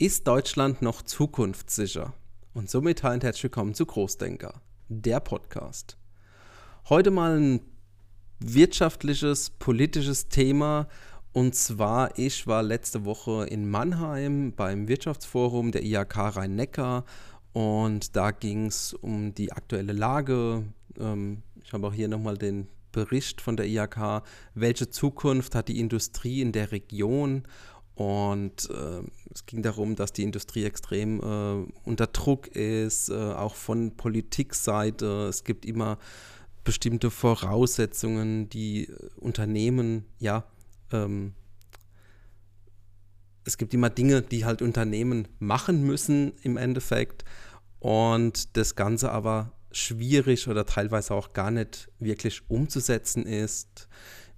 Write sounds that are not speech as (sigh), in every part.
Ist Deutschland noch zukunftssicher? Und somit ein herzlich willkommen zu Großdenker, der Podcast. Heute mal ein wirtschaftliches, politisches Thema. Und zwar, ich war letzte Woche in Mannheim beim Wirtschaftsforum der IHK Rhein-Neckar und da ging es um die aktuelle Lage. Ähm, ich habe auch hier nochmal den Bericht von der IHK, welche Zukunft hat die Industrie in der Region und äh, es ging darum, dass die Industrie extrem äh, unter Druck ist, äh, auch von Politikseite. Es gibt immer bestimmte Voraussetzungen, die äh, Unternehmen, ja, ähm, es gibt immer Dinge, die halt Unternehmen machen müssen im Endeffekt. Und das Ganze aber schwierig oder teilweise auch gar nicht wirklich umzusetzen ist.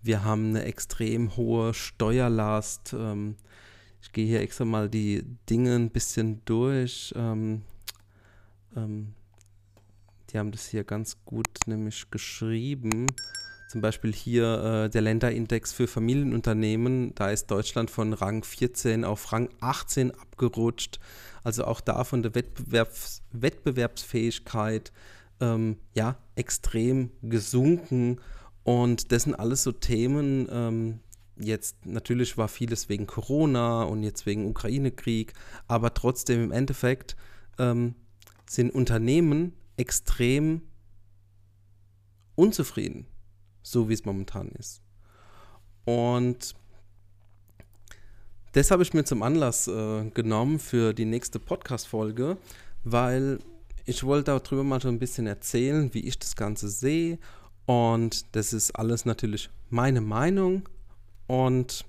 Wir haben eine extrem hohe Steuerlast. Ähm, ich gehe hier extra mal die Dinge ein bisschen durch. Ähm, ähm, die haben das hier ganz gut nämlich geschrieben. Zum Beispiel hier äh, der Länderindex für Familienunternehmen. Da ist Deutschland von Rang 14 auf Rang 18 abgerutscht. Also auch da von der Wettbewerbs Wettbewerbsfähigkeit ähm, ja, extrem gesunken. Und das sind alles so Themen, ähm, jetzt natürlich war vieles wegen Corona und jetzt wegen Ukraine-Krieg, aber trotzdem im Endeffekt ähm, sind Unternehmen extrem unzufrieden, so wie es momentan ist. Und das habe ich mir zum Anlass äh, genommen für die nächste Podcast-Folge, weil ich wollte darüber mal so ein bisschen erzählen, wie ich das Ganze sehe. Und das ist alles natürlich meine Meinung, und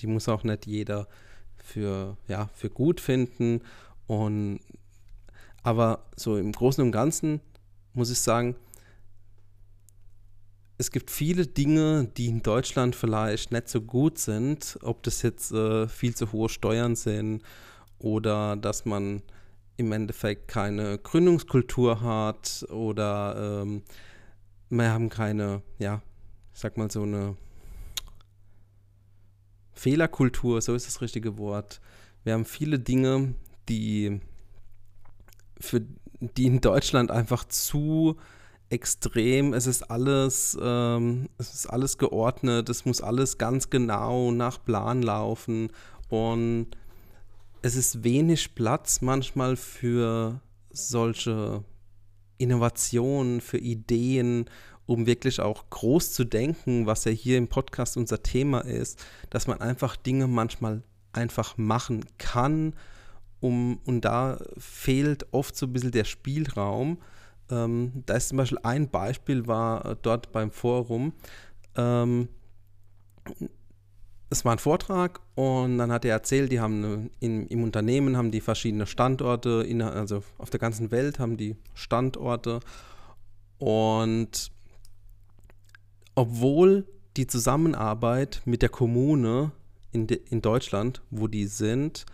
die muss auch nicht jeder für, ja, für gut finden. Und, aber so im Großen und Ganzen muss ich sagen, es gibt viele Dinge, die in Deutschland vielleicht nicht so gut sind, ob das jetzt äh, viel zu hohe Steuern sind oder dass man im Endeffekt keine Gründungskultur hat oder ähm, wir haben keine, ja, ich sag mal so eine Fehlerkultur, so ist das richtige Wort. Wir haben viele Dinge, die für die in Deutschland einfach zu extrem, es ist alles, ähm, es ist alles geordnet, es muss alles ganz genau nach Plan laufen und es ist wenig Platz manchmal für solche Innovationen, für Ideen um wirklich auch groß zu denken, was ja hier im Podcast unser Thema ist, dass man einfach Dinge manchmal einfach machen kann. Um, und da fehlt oft so ein bisschen der Spielraum. Ähm, da ist zum Beispiel ein Beispiel, war äh, dort beim Forum. Ähm, es war ein Vortrag und dann hat er erzählt, die haben eine, in, im Unternehmen haben die verschiedene Standorte, in, also auf der ganzen Welt haben die Standorte und obwohl die Zusammenarbeit mit der Kommune in, de, in Deutschland, wo die sind,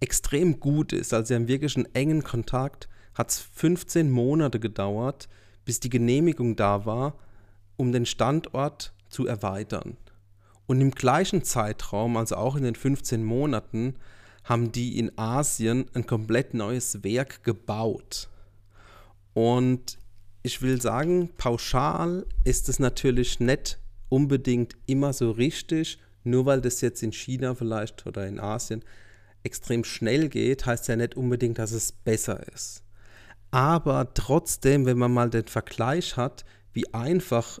extrem gut ist. Also sie haben wirklich einen engen Kontakt. Hat es 15 Monate gedauert, bis die Genehmigung da war, um den Standort zu erweitern. Und im gleichen Zeitraum, also auch in den 15 Monaten, haben die in Asien ein komplett neues Werk gebaut. Und ich will sagen, pauschal ist es natürlich nicht unbedingt immer so richtig, nur weil das jetzt in China vielleicht oder in Asien extrem schnell geht, heißt ja nicht unbedingt, dass es besser ist. Aber trotzdem, wenn man mal den Vergleich hat, wie einfach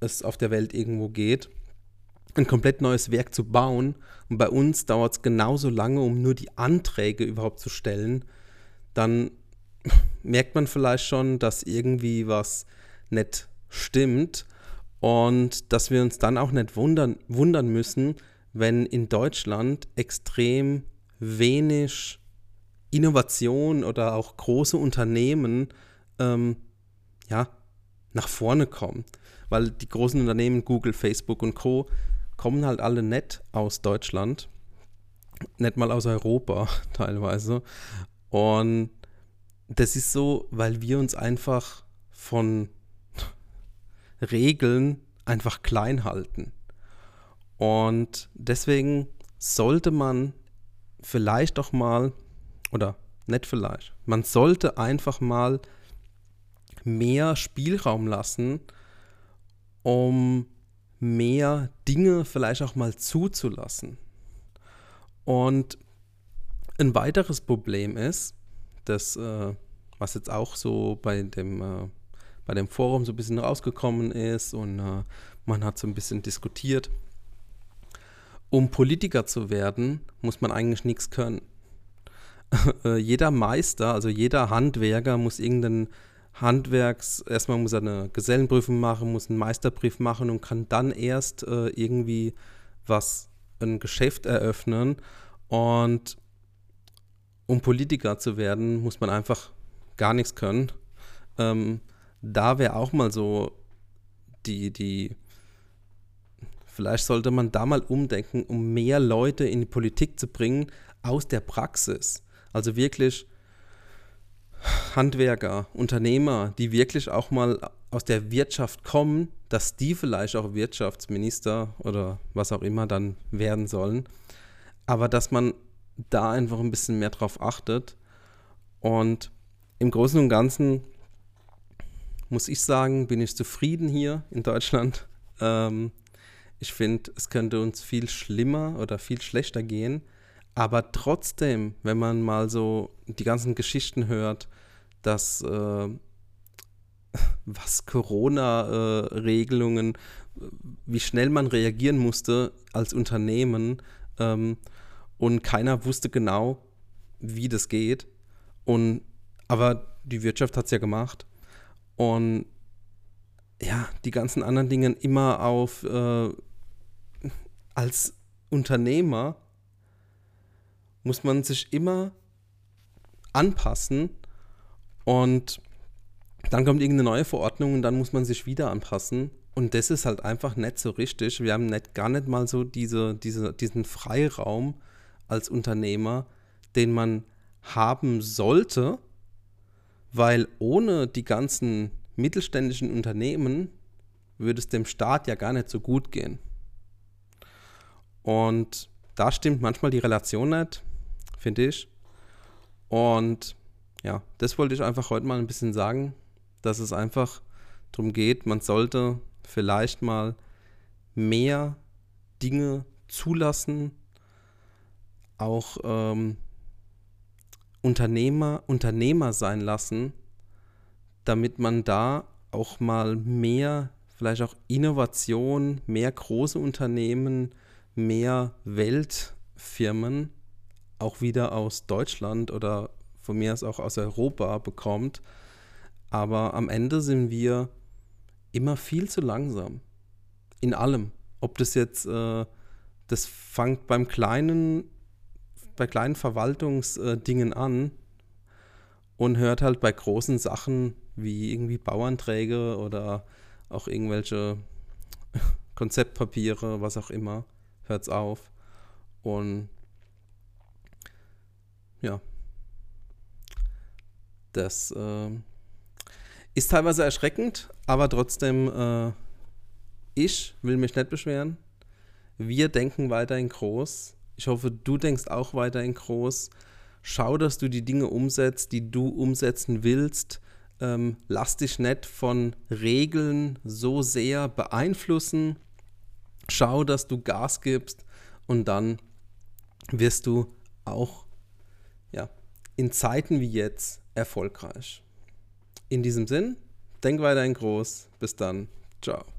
es auf der Welt irgendwo geht, ein komplett neues Werk zu bauen, und bei uns dauert es genauso lange, um nur die Anträge überhaupt zu stellen, dann merkt man vielleicht schon, dass irgendwie was nicht stimmt und dass wir uns dann auch nicht wundern, wundern müssen, wenn in Deutschland extrem wenig Innovation oder auch große Unternehmen ähm, ja, nach vorne kommen. Weil die großen Unternehmen, Google, Facebook und Co., kommen halt alle nicht aus Deutschland, nicht mal aus Europa (laughs) teilweise. Und das ist so, weil wir uns einfach von Regeln einfach klein halten. Und deswegen sollte man vielleicht doch mal, oder nicht vielleicht, man sollte einfach mal mehr Spielraum lassen, um mehr Dinge vielleicht auch mal zuzulassen. Und ein weiteres Problem ist, das, äh, was jetzt auch so bei dem, äh, bei dem Forum so ein bisschen rausgekommen ist und äh, man hat so ein bisschen diskutiert, um Politiker zu werden, muss man eigentlich nichts können. (laughs) Äh, jeder Meister, also jeder Handwerker muss irgendeinen Handwerks, erstmal muss er eine Gesellenprüfung machen, muss einen Meisterbrief machen und kann dann erst äh, irgendwie was, ein Geschäft eröffnen. Und um Politiker zu werden, muss man einfach gar nichts können. Ähm, da wäre auch mal so die, die, vielleicht sollte man da mal umdenken, um mehr Leute in die Politik zu bringen aus der Praxis. Also wirklich Handwerker, Unternehmer, die wirklich auch mal aus der Wirtschaft kommen, dass die vielleicht auch Wirtschaftsminister oder was auch immer dann werden sollen. Aber dass man da einfach ein bisschen mehr drauf achtet. Und im Großen und Ganzen muss ich sagen, bin ich zufrieden hier in Deutschland. (laughs) Ähm, ich finde, es könnte uns viel schlimmer oder viel schlechter gehen. Aber trotzdem, wenn man mal so die ganzen Geschichten hört, dass äh, (laughs) was Corona-Regelungen, äh, wie schnell man reagieren musste als Unternehmen ähm, und keiner wusste genau, wie das geht. Und aber die Wirtschaft hat es ja gemacht. Und ja, die ganzen anderen Dinge immer auf äh, als Unternehmer muss man sich immer anpassen und dann kommt irgendeine neue Verordnung und dann muss man sich wieder anpassen. Und das ist halt einfach nicht so richtig. Wir haben nicht, gar nicht mal so diese, diese, diesen Freiraum als Unternehmer, den man haben sollte, weil ohne die ganzen mittelständischen Unternehmen würde es dem Staat ja gar nicht so gut gehen. Und da stimmt manchmal die Relation nicht finde ich. Und ja, das wollte ich einfach heute mal ein bisschen sagen, dass es einfach darum geht, man sollte vielleicht mal mehr Dinge zulassen, auch ähm, Unternehmer, Unternehmer sein lassen, damit man da auch mal mehr, vielleicht auch Innovation, mehr große Unternehmen, mehr Weltfirmen auch wieder aus Deutschland oder von mir aus auch aus Europa bekommt. Aber am Ende sind wir immer viel zu langsam. In allem. Ob das jetzt, äh, das fängt beim kleinen, bei kleinen Verwaltungsdingen an und hört halt bei großen Sachen wie irgendwie Bauanträge oder auch irgendwelche (laughs) Konzeptpapiere, was auch immer, hört es auf. Und ja. Das äh, ist teilweise erschreckend, aber trotzdem, äh, ich will mich nicht beschweren. Wir denken weiterhin groß. Ich hoffe, du denkst auch weiterhin groß. Schau, dass du die Dinge umsetzt, die du umsetzen willst. Ähm, lass dich nicht von Regeln so sehr beeinflussen. Schau, dass du Gas gibst und dann wirst du auch ja, in Zeiten wie jetzt erfolgreich. In diesem Sinn, denk weiterhin groß. Bis dann. Ciao.